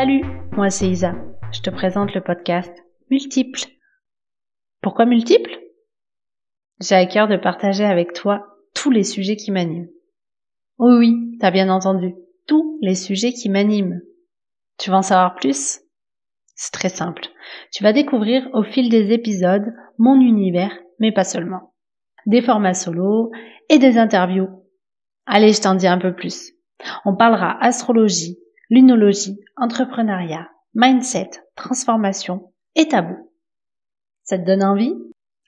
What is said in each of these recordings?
Salut, moi c'est Isa. Je te présente le podcast Multiple. Pourquoi multiple? J'ai à cœur de partager avec toi tous les sujets qui m'animent. Oui, oui, t'as bien entendu, tous les sujets qui m'animent. Tu veux en savoir plus? C'est très simple. Tu vas découvrir au fil des épisodes mon univers, mais pas seulement. Des formats solo et des interviews. Allez, je t'en dis un peu plus. On parlera astrologie, lunologie, entrepreneuriat, mindset, transformation et tabou. Ça te donne envie?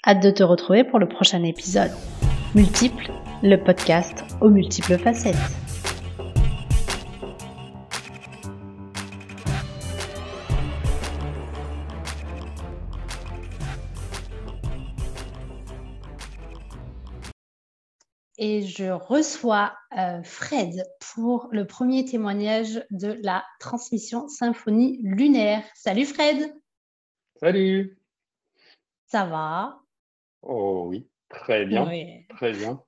Hâte de te retrouver pour le prochain épisode. Multiple, le podcast aux multiples facettes. Et je reçois euh, Fred pour le premier témoignage de la transmission symphonie lunaire. Salut Fred. Salut. Ça va? Oh oui, très bien. Très bien.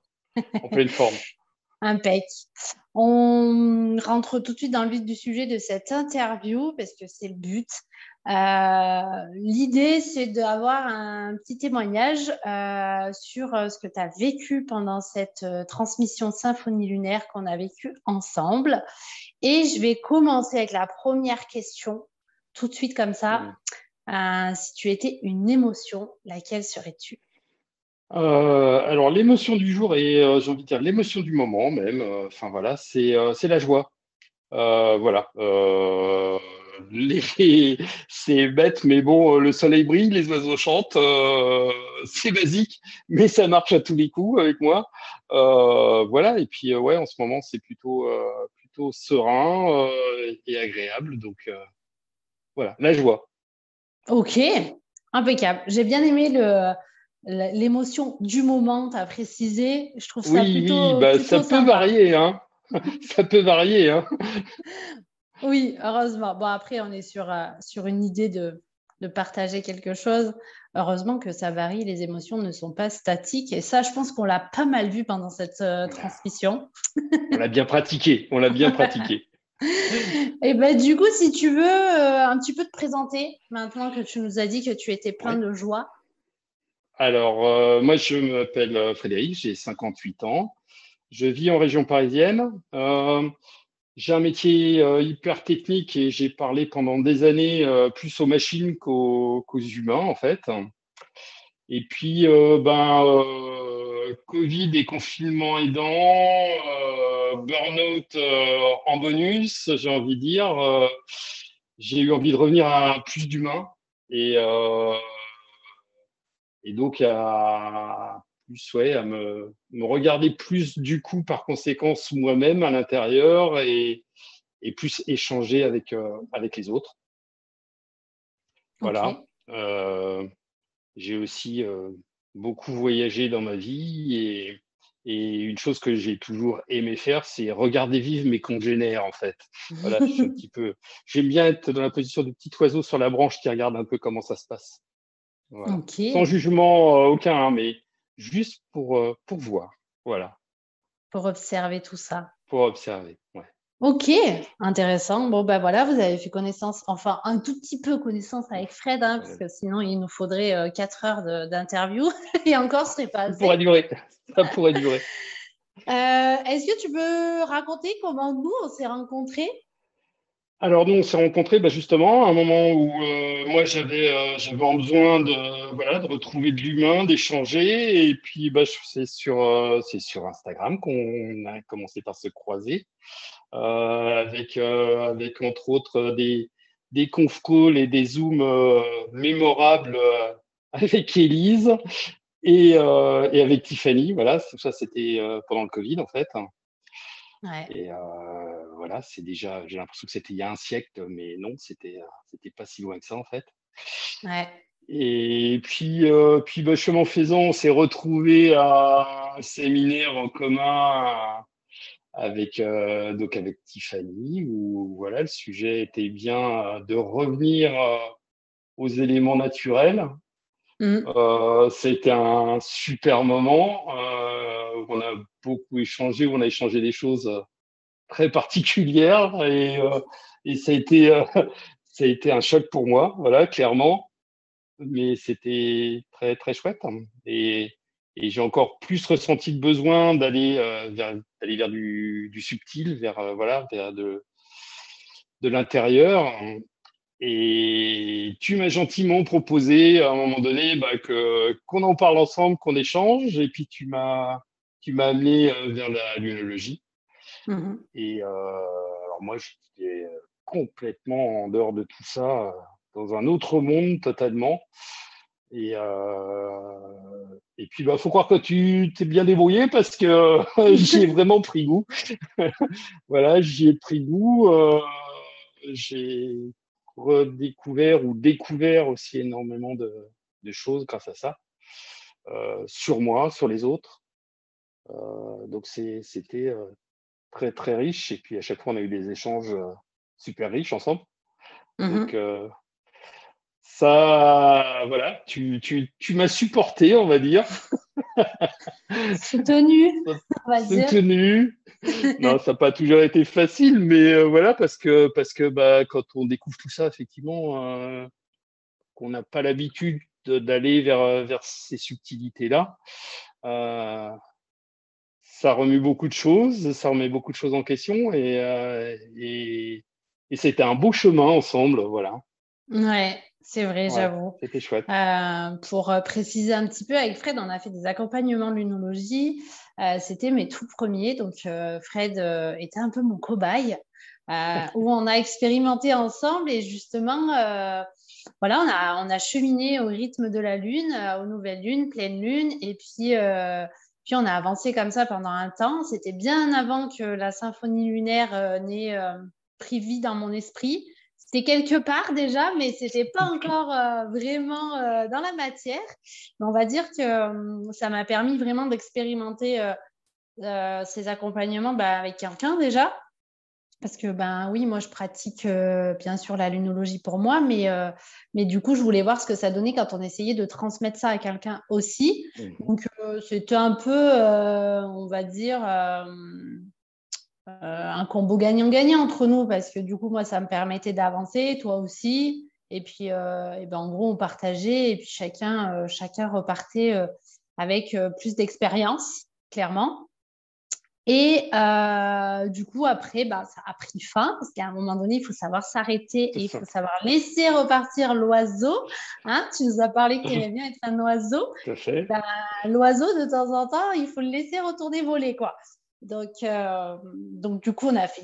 En pleine forme. Impec. On rentre tout de suite dans le vif du sujet de cette interview parce que c'est le but. Euh, l'idée, c'est d'avoir un petit témoignage euh, sur euh, ce que tu as vécu pendant cette transmission symphonie lunaire qu'on a vécue ensemble. Et je vais commencer avec la première question, tout de suite comme ça. si tu étais une émotion, laquelle serais-tu? Alors l'émotion du jour et j'ai envie de dire l'émotion du moment même, enfin voilà, c'est la joie. voilà, c'est bête, mais bon, le soleil brille, les oiseaux chantent, euh, c'est basique, mais ça marche à tous les coups avec moi. Euh, voilà, et puis euh, ouais, en ce moment, c'est plutôt, plutôt serein et agréable. Donc voilà, la joie. Ok, impeccable. J'ai bien aimé le, l'émotion du moment, tu as précisé. Je trouve ça plutôt. Oui, bah, ça peut varier, hein. ça peut varier. Hein. Oui, heureusement. Bon, après, on est sur, euh, sur une idée de, de, partager quelque chose. Heureusement que ça varie, les émotions ne sont pas statiques. Et ça, je pense qu'on l'a pas mal vu pendant cette euh, transmission. on l'a bien pratiqué, on l'a bien pratiqué. Et ben, du coup, si tu veux euh, un petit peu te présenter, maintenant que tu nous as dit que tu étais plein de joie. Alors, moi, je m'appelle Frédéric, j'ai 58 ans. Je vis en région parisienne. J'ai un métier euh, hyper technique et j'ai parlé pendant des années euh, plus aux machines qu'aux humains, en fait. Et puis, euh, ben, Covid et confinement aidant, burn-out en bonus, j'ai envie de dire, j'ai eu envie de revenir à plus d'humain et, et donc à plus à me, regarder plus du coup par conséquence moi-même à l'intérieur et, plus échanger avec, euh, avec les autres. Voilà. Euh, j'ai aussi euh, beaucoup voyagé dans ma vie et, une chose que j'ai toujours aimé faire, c'est regarder vivre mes congénères en fait. Voilà, un petit peu. J'aime bien être dans la position du petit oiseau sur la branche qui regarde un peu comment ça se passe. Sans jugement aucun, hein, mais juste pour, euh, pour voir. Voilà. Pour observer tout ça. Pour observer, ouais. Ok, intéressant. Bon, ben voilà, vous avez fait connaissance, enfin un tout petit peu connaissance avec Fred, hein, parce que sinon il nous faudrait 4 euh, heures d'interview et encore ce serait pas assez. Ça pourrait durer. Ça pourrait durer. Euh, est-ce que tu peux raconter comment nous on s'est rencontrés? Alors nous, on s'est rencontrés bah, justement à un moment où euh, moi j'avais euh, j'avais besoin de voilà de retrouver de l'humain, d'échanger et puis bah, c'est sur euh, c'est sur Instagram qu'on a commencé par se croiser avec avec entre autres des des conf calls et des zooms mémorables avec Élise et, et avec Tiffany. Voilà, ça c'était pendant le Covid en fait. Et voilà, c'est déjà, j'ai l'impression que c'était il y a un siècle, mais non, c'était, c'était pas si loin que ça en fait. Et puis, puis bah, chemin faisant, on s'est retrouvé à un séminaire en commun avec donc avec Tiffany où voilà le sujet était bien de revenir aux éléments naturels Mmh. Euh, c'était un super moment. Euh, on a beaucoup échangé, on a échangé des choses très particulière et, et ça a été ça a été un choc pour moi, voilà, clairement. Mais c'était très très chouette et, j'ai encore plus ressenti le besoin d'aller vers d'aller vers du, subtil, vers voilà, vers de de l'intérieur. Et tu m'as gentiment proposé à un moment donné bah, que qu'on en parle ensemble, qu'on échange. Et puis tu m'as tu m'as amené euh, vers la lunologie. Mmh et euh, alors moi, j'étais euh, complètement en dehors de tout ça, dans un autre monde totalement. Et, et puis, il bah, faut croire que tu t'es bien débrouillé parce que j'y ai vraiment pris goût. voilà, j'y ai pris goût. j'ai redécouvert ou découvert aussi énormément de, choses grâce à ça, euh, sur moi, sur les autres. Euh, donc c'était euh, très très riche et puis à chaque fois on a eu des échanges super riches ensemble. Mmh donc ça, voilà, tu, tu, tu m'as supporté, on va dire. Soutenu, on va dire. Soutenu. Non, ça n'a pas toujours été facile, mais euh, voilà, parce que, parce que bah, quand on découvre tout ça, effectivement, euh, qu'on n'a pas l'habitude d'aller vers, euh, vers ces subtilités-là, ça remue beaucoup de choses, ça remet beaucoup de choses en question et, et, et c'était un beau chemin ensemble, voilà. Ouais, c'est vrai, j'avoue. C'était chouette. Euh, pour euh, préciser un petit peu, avec Fred, on a fait des accompagnements de lunologie. Euh, c'était mes tout premiers. Donc, Fred était un peu mon cobaye, où on a expérimenté ensemble et justement, voilà, on a, on a cheminé au rythme de la lune, aux nouvelles lunes, pleine lune. Et puis, puis, on a avancé comme ça pendant un temps. C'était bien avant que la symphonie lunaire n'ait pris vie dans mon esprit. C'était quelque part déjà, mais c'était pas encore euh, vraiment euh, dans la matière. Mais on va dire que euh, ça m'a permis vraiment d'expérimenter ces accompagnements bah, avec quelqu'un déjà. Parce que, ben oui, moi, je pratique bien sûr la lunologie pour moi, mais, mais du coup, je voulais voir ce que ça donnait quand on essayait de transmettre ça à quelqu'un aussi. Mmh. Donc, c'était un peu, on va dire, euh, un combo gagnant-gagnant entre nous parce que du coup, moi, ça me permettait d'avancer, toi aussi. Et puis, euh, et ben, en gros, on partageait et puis chacun, euh, chacun repartait avec plus d'expérience, clairement. Et du coup, après, bah, ça a pris fin parce qu'à un moment donné, il faut savoir s'arrêter et il faut savoir laisser repartir l'oiseau. Hein tu nous as parlé qu'il aimait bien être un oiseau. Bah, l'oiseau, de temps en temps, il faut le laisser retourner voler, quoi. Donc, euh, donc du coup, on a, fait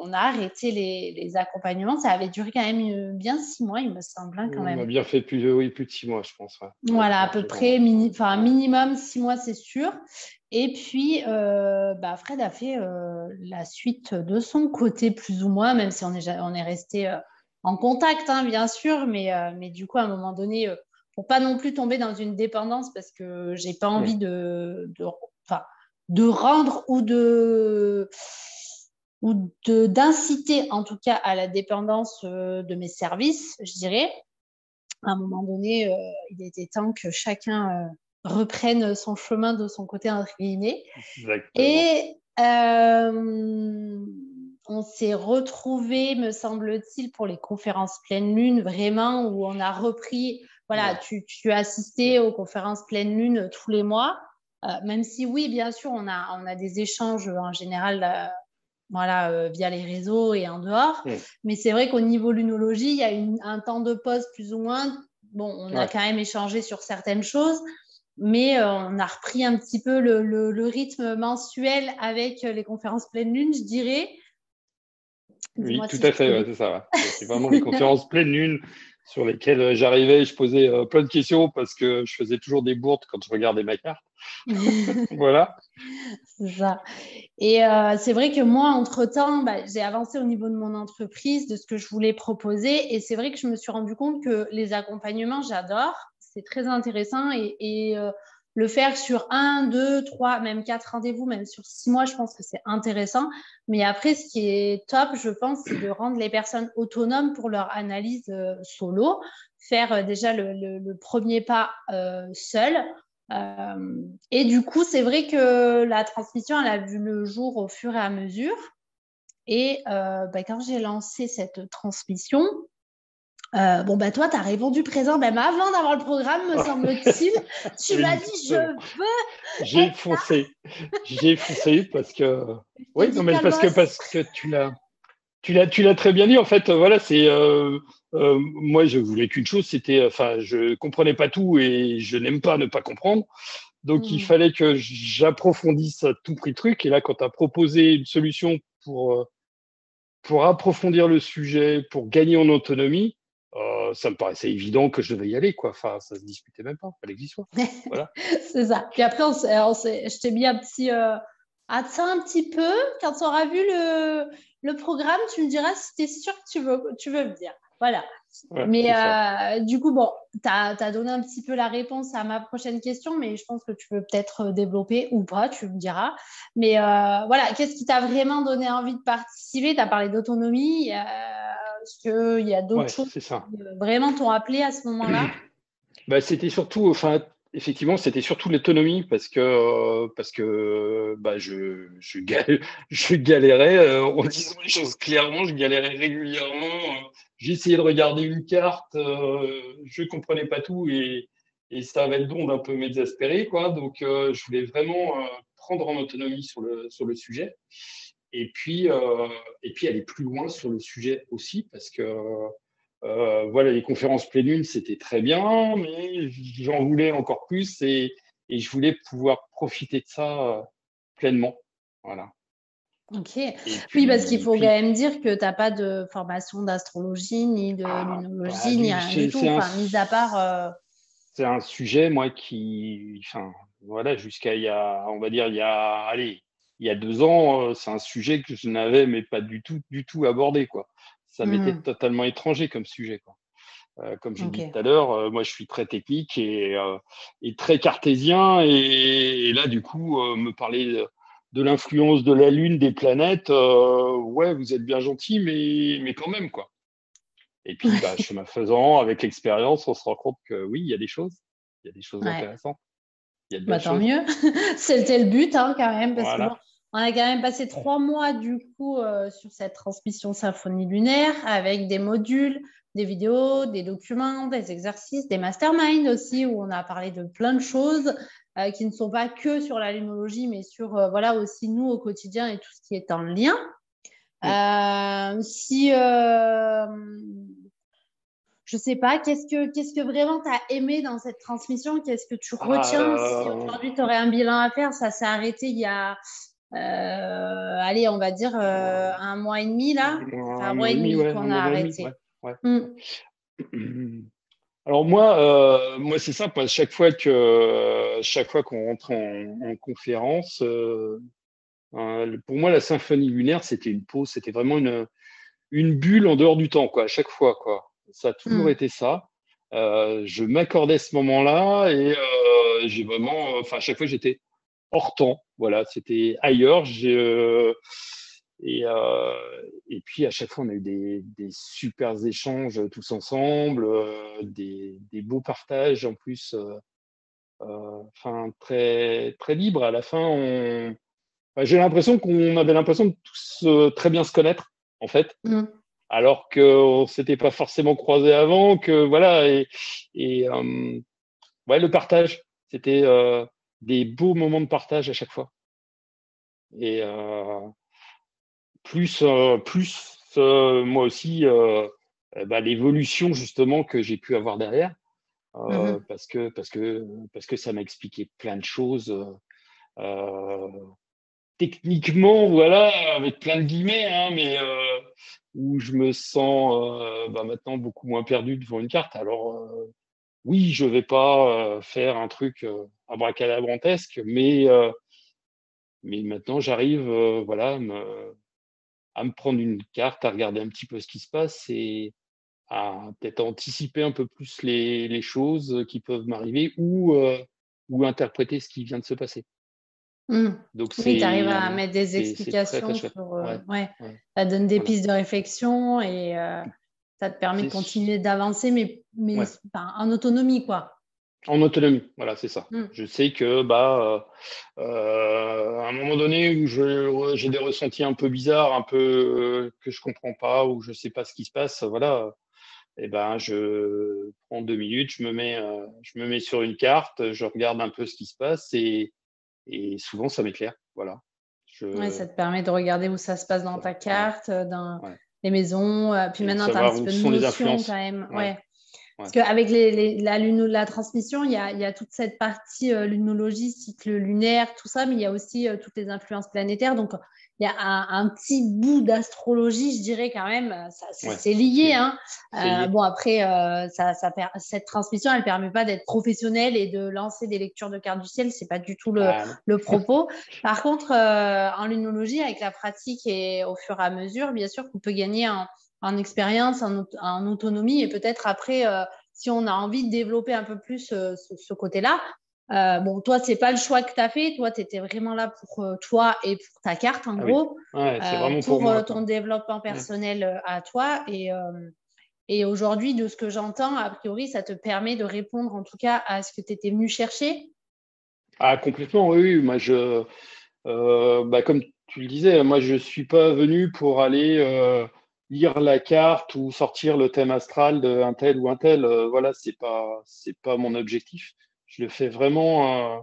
on a arrêté les, les, accompagnements. Ça avait duré quand même euh, bien six mois, il me semble, hein, quand même. On a bien fait plus de, oui, plus de six mois, je pense. Voilà, à peu près, mini, enfin, minimum six mois, c'est sûr. Et puis, euh, bah, Fred a fait la suite de son côté, plus ou moins, même si on est, on est resté en contact, hein, bien sûr, mais, mais du coup, à un moment donné, pour pas non plus tomber dans une dépendance, parce que j'ai pas envie de, de de rendre ou de ou d'inciter en tout cas à la dépendance euh, de mes services, je dirais. À un moment donné, euh, il était temps que chacun euh, reprenne son chemin de son côté entre Et on s'est retrouvé, me semble-t-il, pour les conférences pleine lune, vraiment, où on a repris. Voilà, tu, tu as assisté aux conférences pleine lune tous les mois. Euh, même si oui, bien sûr, on a, on a des échanges en général euh, voilà, euh, via les réseaux et en dehors. Mais c'est vrai qu'au niveau lunologie, il y a un temps de pause plus ou moins. Bon, on a quand même échangé sur certaines choses, mais on a repris un petit peu le, le, rythme mensuel avec les conférences pleine lune, je dirais. Oui, tout à fait, c'est ça. C'est vraiment les conférences pleine lune sur lesquelles j'arrivais et je posais plein de questions parce que je faisais toujours des bourdes quand je regardais ma carte. voilà. C'est ça. Et euh, c'est vrai que moi, entre-temps, bah, j'ai avancé au niveau de mon entreprise, de ce que je voulais proposer. Et c'est vrai que je me suis rendu compte que les accompagnements, j'adore. C'est très intéressant. Et, euh, le faire sur un, deux, trois, même quatre rendez-vous, même sur six mois, je pense que c'est intéressant. Mais après, ce qui est top, je pense, c'est de rendre les personnes autonomes pour leur analyse euh, solo, faire déjà le, premier pas seul euh, et du coup, c'est vrai que la transmission, elle a vu le jour au fur et à mesure. Et bah, quand j'ai lancé cette transmission, bon, bah, toi, tu as répondu présent même avant d'avoir le programme, me semble-t-il. tu m'as dit, je veux. J'ai foncé. J'ai foncé parce que. Oui, non, mais parce que, parce que tu l'as. Tu l'as, tu l'as très bien dit. En fait, voilà, c'est euh, euh, moi, je voulais qu'une chose, c'était, enfin, je comprenais pas tout et je n'aime pas ne pas comprendre. Donc, il hmm. fallait que j'approfondisse à tout prix le truc. Et là, quand tu as proposé une solution pour euh, pour approfondir le sujet, pour gagner en autonomie, ça me paraissait évident que je devais y aller, quoi. Enfin, ça se discutait même pas. Fallait que j'y sois. Voilà. c'est ça. Puis après, on je t'ai mis un petit à ça un petit peu. Quand tu auras vu le, le programme, tu me diras si tu es sûr que tu veux, tu veux venir. Voilà. mais euh, du coup, bon, tu as, donné un petit peu la réponse à ma prochaine question, mais je pense que tu peux peut-être développer ou pas, tu me diras. Mais euh, voilà, qu'est-ce qui t'a vraiment donné envie de participer? Tu as parlé d'autonomie. Est-ce qu'il y a d'autres choses qui vraiment t'ont appelé à ce moment-là bah, C'était surtout, enfin, effectivement, c'était surtout l'autonomie parce que euh, parce que bah, je je, je galérais euh, en disant les choses clairement, je galérais régulièrement. Euh, J'essayais de regarder une carte, je comprenais pas tout et et ça avait le don d'un peu m'exaspérer quoi. Donc je voulais vraiment prendre en autonomie sur le sur le sujet et puis et puis aller plus loin sur le sujet aussi parce que euh, voilà, les conférences pleine lune, c'était très bien, mais j'en voulais encore plus et, et, je voulais pouvoir profiter de ça euh, pleinement. Voilà. Ok. oui, parce qu'il faut quand même dire que tu n'as pas de formation d'astrologie, ni de ah, lunologie, ni rien du tout, enfin, mis à part. Euh, c'est un sujet, moi, qui. Enfin, voilà, jusqu'à il y a, on va dire, il y a, allez, il y a deux ans, c'est un sujet que je n'avais, mais pas du tout, du tout abordé, quoi ça m'était mmh. totalement étranger comme sujet. Quoi. Euh, comme j'ai dit tout à l'heure, euh, moi je suis très technique et, euh, et très cartésien. Et, là, du coup, me parler de, l'influence de la Lune, des planètes, ouais, vous êtes bien gentil, mais, mais quand même, quoi. Et puis, bah, chemin faisant, avec l'expérience, on se rend compte que oui, il y a des choses. Il y a des choses intéressantes. Il y a bah, tant mieux. C'était le but, hein, quand même, parce que on a quand même passé trois mois du coup euh, sur cette transmission symphonie lunaire avec des modules, des vidéos, des documents, des exercices, des masterminds aussi où on a parlé de plein de choses euh, qui ne sont pas que sur la lunologie mais sur euh, voilà aussi nous au quotidien et tout ce qui est en lien. si je sais pas, qu'est-ce que, qu'est-ce que vraiment tu as aimé dans cette transmission? Qu'est-ce que tu retiens? Si aujourd'hui tu aurais un bilan à faire, ça s'est arrêté il y a, euh, allez, on va dire euh, un mois et demi là, un, mois et demi, qu'on a arrêté. Mm. Alors moi, euh, moi c'est simple. Chaque fois que chaque fois qu'on rentre en, conférence, pour moi la symphonie lunaire c'était une pause, c'était vraiment une une bulle en dehors du temps quoi. À chaque fois quoi, ça a toujours mm. été ça. je m'accordais ce moment-là et j'ai vraiment, enfin à chaque fois j'étais hors temps. Voilà, c'était ailleurs. Euh, et, euh, et puis à chaque fois, on a eu des, des super échanges tous ensemble, euh, des, des, beaux partages en plus, enfin très très libres. À la fin, on... j'ai l'impression qu'on avait l'impression de tous très bien se connaître en fait. Mmh. Alors qu'on ne s'était pas forcément croisé avant, que voilà, et, et ouais, le partage, c'était des beaux moments de partage à chaque fois. Et euh, plus, euh, plus euh, moi aussi, bah, l'évolution justement que j'ai pu avoir derrière, mmh parce que parce que parce que ça m'a expliqué plein de choses. techniquement, voilà, avec plein de guillemets, hein, mais où je me sens bah, maintenant beaucoup moins perdu devant une carte. Alors, oui, je vais pas faire un truc abracadabrantesque, mais mais maintenant j'arrive, voilà, à me, prendre une carte, à regarder un petit peu ce qui se passe et à peut-être anticiper un peu plus les, les choses qui peuvent m'arriver ou ou interpréter ce qui vient de se passer. Mmh. Donc, oui, tu arrives à mettre des explications sur. ouais, Ça donne des pistes de réflexion et ça te permet de continuer d'avancer, mais, mais en autonomie, quoi. En autonomie, voilà, c'est ça. Mm. Je sais que bah euh, à un moment donné où j'ai des ressentis un peu bizarres, un peu que je comprends pas ou je sais pas ce qui se passe, voilà. Et eh ben je prends deux minutes, je me mets je me mets sur une carte, je regarde un peu ce qui se passe et, et souvent ça m'éclaire, voilà. Je... ça te permet de regarder où ça se passe dans ta carte, dans les maisons. Puis maintenant, tu as un petit peu de notion quand même. Ouais. Parce qu'avec les, la, la, transmission, il y, a, il y, a, toute cette partie euh, lunologie, cycle lunaire, tout ça, mais il y a aussi euh, toutes les influences planétaires. Donc, il y a un, petit bout d'astrologie, je dirais quand même. c'est lié. Hein. Euh, bon, après, ça, ça, cette transmission, elle ne permet pas d'être professionnelle et de lancer des lectures de cartes du ciel. Ce n'est pas du tout le, le propos. Par contre, en lunologie, avec la pratique et au fur et à mesure, bien sûr qu'on peut gagner en en expérience, en, autonomie, et peut-être après, euh, si on a envie de développer un peu plus euh, ce, côté-là. Euh, bon, toi, c'est pas le choix que tu as fait. Toi, tu étais vraiment là pour toi et pour ta carte, en ah gros. pour, ton développement personnel à toi. Et, et aujourd'hui, de ce que j'entends, a priori, ça te permet de répondre en tout cas à ce que tu étais venu chercher? Ah, complètement, oui. Moi, je, bah, comme tu le disais, moi, je suis pas venu pour aller lire la carte ou sortir le thème astral d'un tel ou un tel. Euh, voilà, c'est pas c'est pas mon objectif. Je le fais vraiment euh,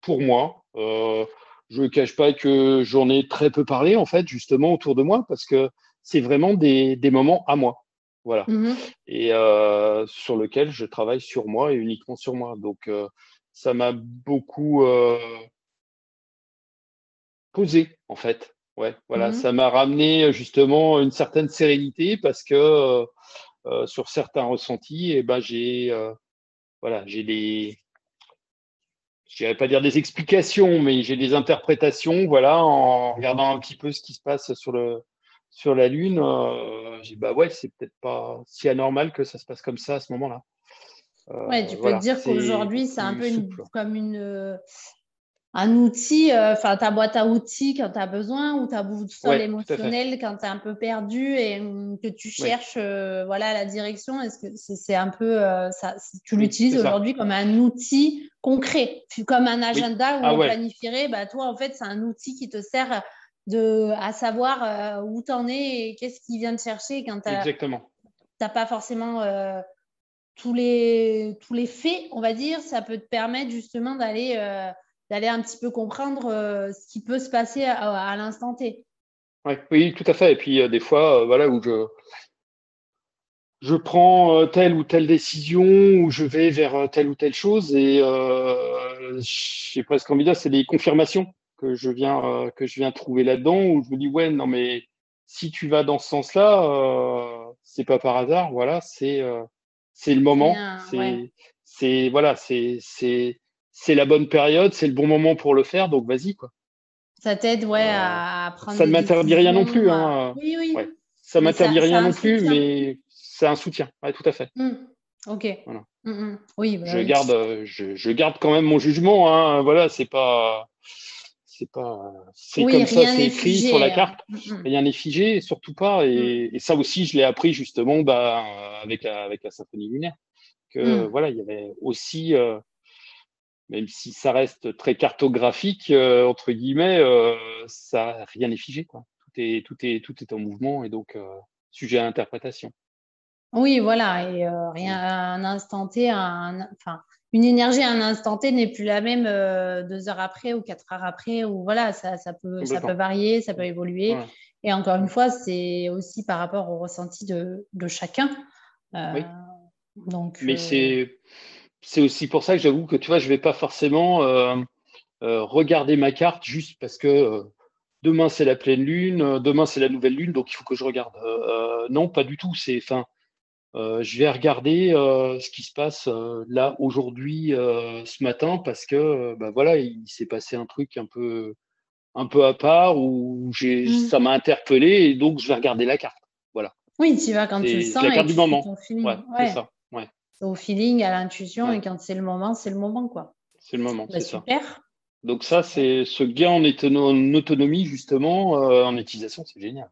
pour moi. Euh, je ne cache pas que j'en ai très peu parlé en fait justement autour de moi parce que c'est vraiment des, des moments à moi. Voilà. Mmh et sur lequel je travaille sur moi et uniquement sur moi. Donc ça m'a beaucoup posé en fait Ouais, voilà, mmh ça m'a ramené justement une certaine sérénité parce que sur certains ressentis, et eh ben j'ai voilà, j'ai des je dirais pas dire des explications, mais j'ai des interprétations, voilà, en regardant un petit peu ce qui se passe sur le sur la lune, j'ai bah ouais, c'est peut-être pas si anormal que ça se passe comme ça à ce moment-là. ouais, tu peux te dire qu'aujourd'hui, c'est un peu une, comme une un outil, euh, enfin ta boîte à outils quand tu as besoin, ou ta boussole émotionnelle quand tu es un peu perdu et hum, que tu cherches euh, voilà, la direction. Est-ce que c'est un peu euh, ça, Tu l'utilises aujourd'hui comme un outil concret, comme un agenda où ah on planifierait. Bah, toi, en fait, c'est un outil qui te sert de, à savoir où tu en es et qu'est-ce qui vient te chercher quand tu n'as pas forcément tous, les, tous les faits, on va dire. Ça peut te permettre justement d'aller d'aller un petit peu comprendre euh, ce qui peut se passer à, l'instant T. oui, tout à fait. Et puis des fois, euh, voilà, où je, je prends euh, telle ou telle décision, ou je vais vers telle ou telle chose, et j'ai presque envie de dire, c'est des confirmations que je viens, que je viens trouver là-dedans, où je me dis, ouais, non, mais si tu vas dans ce sens-là, c'est pas par hasard, voilà, c'est c'est le moment, c'est voilà, c'est c'est la bonne période, c'est le bon moment pour le faire, donc vas-y quoi. Ça t'aide ouais à, euh, prendre. Ça ne m'interdit rien non plus. Hein. Oui oui. Ça ne m'interdit rien non plus, mais c'est un soutien. Ouais, tout à fait. Mmh. Ok. Mmh, mmh. Oui. Bah je garde, je, garde quand même mon jugement. Hein. Voilà, c'est pas, c'est pas, c'est comme ça, c'est écrit sur la carte. Rien n'est figé, surtout pas. Et, ça aussi, je l'ai appris justement bah, avec la, avec la symphonie lunaire. Que voilà, il y avait aussi euh, même si ça reste très cartographique, euh, entre guillemets, euh, ça, rien n'est figé. Quoi. Tout, est, tout, est, tout est en mouvement et donc euh, sujet à interprétation. Oui, voilà, et rien à un instant T, enfin, une énergie à un instant T n'est plus la même deux heures après ou quatre heures après, ou voilà, ça, ça, peut, ça peut varier, ça peut évoluer. Et encore une fois, c'est aussi par rapport au ressenti de, de chacun. oui. Donc, Mais c'est c'est aussi pour ça que j'avoue que tu vois, je vais pas forcément euh, euh, regarder ma carte juste parce que euh, demain c'est la pleine lune, demain c'est la nouvelle lune, donc il faut que je regarde. non, pas du tout. C'est, enfin, je vais regarder ce qui se passe là aujourd'hui, ce matin, parce que bah voilà, il s'est passé un truc un peu, un peu à part où j'ai, mmh. ça m'a interpellé et donc je vais regarder la carte. Voilà. Oui, tu vas quand tu le sens. La carte du moment. Ouais, c'est ça au feeling, à l'intuition, et quand c'est le moment, c'est le moment, quoi. C'est le moment, bah, c'est super. Donc ça, c'est ce gain en, autonomie, justement, euh, en utilisation, c'est génial.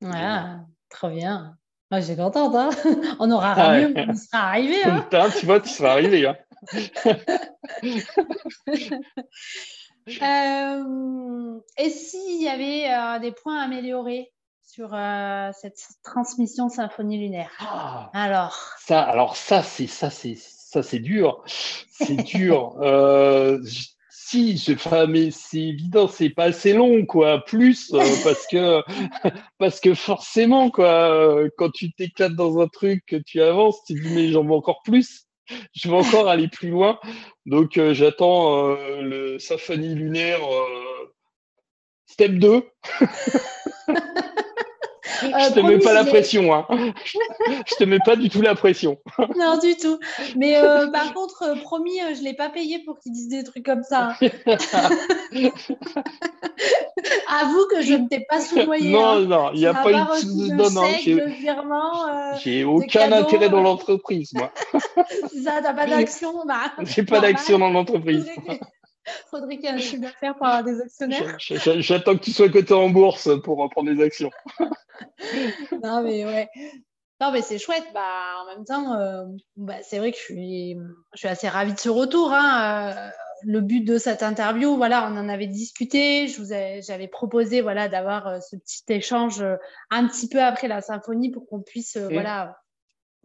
Voilà, trop bien. Moi, j'ai contente, hein on aura ah mieux, on sera arrivé. Hein tu vois, tu seras arrivé. Hein Euh, et s'il y avait euh, des points à améliorer? Sur euh, cette transmission symphonie lunaire Ah, Alors, ça, alors ça, c'est ça, c'est ça, c'est dur. C'est dur. Euh, si, je, enfin, mais c'est évident, c'est pas assez long, quoi. Plus euh, parce que parce que forcément, quoi, quand tu t'éclates dans un truc, que tu avances, tu te dis mais j'en veux encore plus. Je veux encore aller plus loin. Donc j'attends le symphonie lunaire step 2. Euh, je te mets pas la pression, hein. Je te mets pas du tout la pression. non du tout. Mais euh, par contre, euh, promis, euh, je l'ai pas payé pour qu'ils disent des trucs comme ça. hein. Avoue que je ne t'ai pas soudoyé. non, hein. non, il n'y a pas eu de... Non, non, j'ai- aucun cadeau, intérêt dans l'entreprise, moi. c'est ça, t'as pas d'action. Bah, J'ai pas d'action dans l'entreprise. Faudrait qu'il y ait un chiffre d'affaires pour avoir des actionnaires. J'attends que tu sois coté en bourse pour prendre des actions. Non, mais ouais. Non, mais c'est chouette. Bah, en même temps, euh, bah, c'est vrai que je suis, je suis assez ravie de ce retour. hein. Euh, le but de cette interview, voilà, on en avait discuté. J'avais proposé, voilà, d'avoir euh, ce petit échange un petit peu après la symphonie pour qu'on puisse, voilà,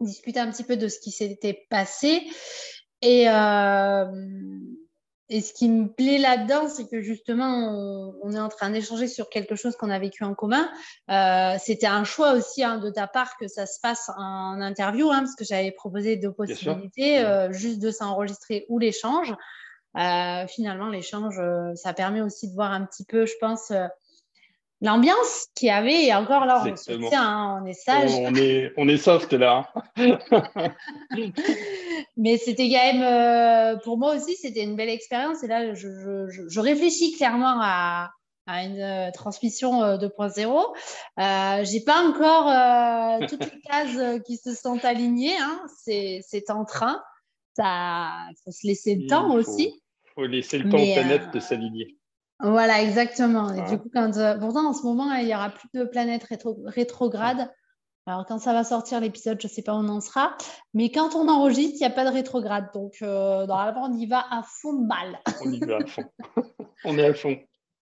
discuter un petit peu de ce qui s'était passé. Et, euh, et ce qui me plaît là-dedans, c'est que justement, on, on est en train d'échanger sur quelque chose qu'on a vécu en commun. Euh, C'était un choix aussi hein, de ta part que ça se passe en interview, hein, parce que j'avais proposé deux possibilités, euh, juste de s'enregistrer ou l'échange. Euh, finalement, l'échange, euh, ça permet aussi de voir un petit peu, je pense, euh, l'ambiance qu'il y avait. Et encore là, on se tient, hein, on est sage. On est, on est soft là. Mais c'était quand même, euh, pour moi aussi, c'était une belle expérience. Et là, je, je- réfléchis clairement à, à une euh, transmission euh, 2.0. Euh, j'ai pas encore toutes les cases qui se sont alignées. Hein. C'est, en train. Ça, faut se laisser le Il temps faut- aussi. faut laisser le temps aux planètes de s'aligner. Voilà, exactement. Et du coup, quand, euh, pourtant, en ce moment, il y aura plus de planètes rétro- rétrogrades. Alors, quand ça va sortir l'épisode, je ne sais pas où on en sera. Mais quand on enregistre, il n'y a pas de rétrograde. Donc, euh, normalement, on y va à fond de balle. On y va à fond. on est à fond.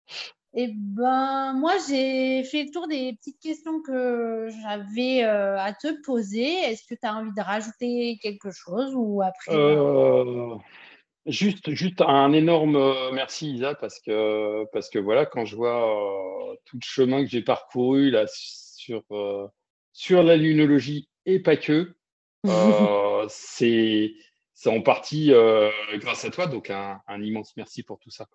Et ben, moi, j'ai fait le tour des petites questions que j'avais euh, à te poser. Est-ce que tu as envie de rajouter quelque chose ou après? Euh, juste, juste un énorme euh, merci Isa parce que parce que voilà quand je vois euh, tout le chemin que j'ai parcouru là sur euh, sur la lunologie et pas que euh, c'est c'est en partie grâce à toi donc un, un immense merci pour tout ça.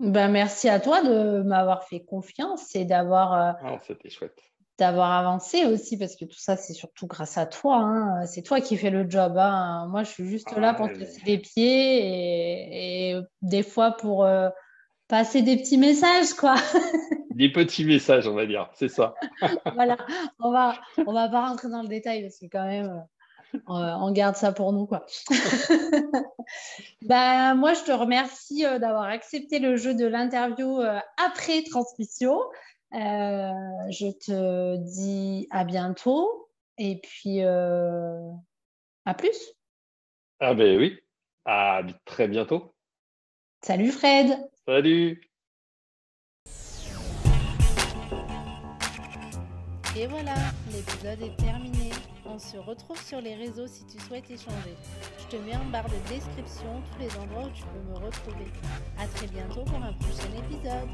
ben, merci à toi de m'avoir fait confiance et d'avoir Ah, c'était chouette. D'avoir avancé aussi, parce que tout ça, c'est surtout grâce à toi. hein. C'est toi qui fais le job. hein. Moi, je suis juste là pour te laisser les pieds et, et des fois pour euh, passer des petits messages, quoi. Des petits messages on va dire c'est ça. voilà, on va, on va pas rentrer dans le détail parce que quand même, euh, on, on garde ça pour nous, quoi. ben, moi, je te remercie euh, d'avoir accepté le jeu de l'interview euh, après transmission. Euh, je te dis à bientôt et puis euh, à plus. Ah ben oui. À très bientôt. Salut Fred. Salut. Et voilà, l'épisode est terminé. On se retrouve sur les réseaux si tu souhaites échanger. Je te mets en barre de description tous les endroits où tu peux me retrouver. À très bientôt pour un prochain épisode.